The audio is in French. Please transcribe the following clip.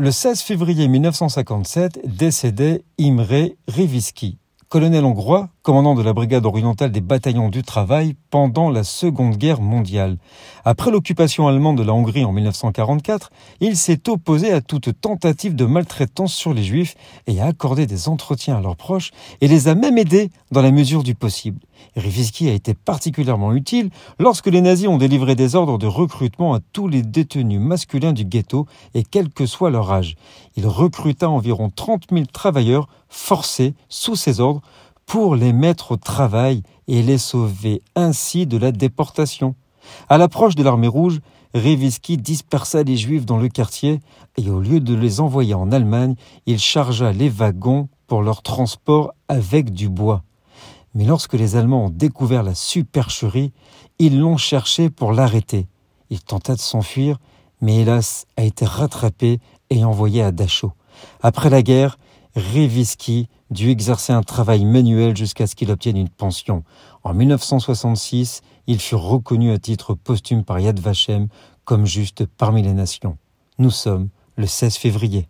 Le 16 février 1957 décédait Imre Riviski, colonel hongrois, commandant de la brigade orientale des bataillons du travail pendant la Seconde Guerre mondiale. Après l'occupation allemande de la Hongrie en 1944, il s'est opposé à toute tentative de maltraitance sur les juifs et a accordé des entretiens à leurs proches et les a même aidés dans la mesure du possible. Riviski a été particulièrement utile lorsque les nazis ont délivré des ordres de recrutement à tous les détenus masculins du ghetto et quel que soit leur âge. Il recruta environ 30 000 travailleurs forcés sous ses ordres pour les mettre au travail et les sauver ainsi de la déportation. À l'approche de l'armée rouge, Riviski dispersa les juifs dans le quartier et au lieu de les envoyer en Allemagne, il chargea les wagons pour leur transport avec du bois. Mais lorsque les Allemands ont découvert la supercherie, ils l'ont cherché pour l'arrêter. Il tenta de s'enfuir, mais hélas a été rattrapé et envoyé à Dachau. Après la guerre, Riviski dut exercer un travail manuel jusqu'à ce qu'il obtienne une pension. En 1966, il fut reconnu à titre posthume par Yad Vashem comme juste parmi les nations. Nous sommes le 16 février.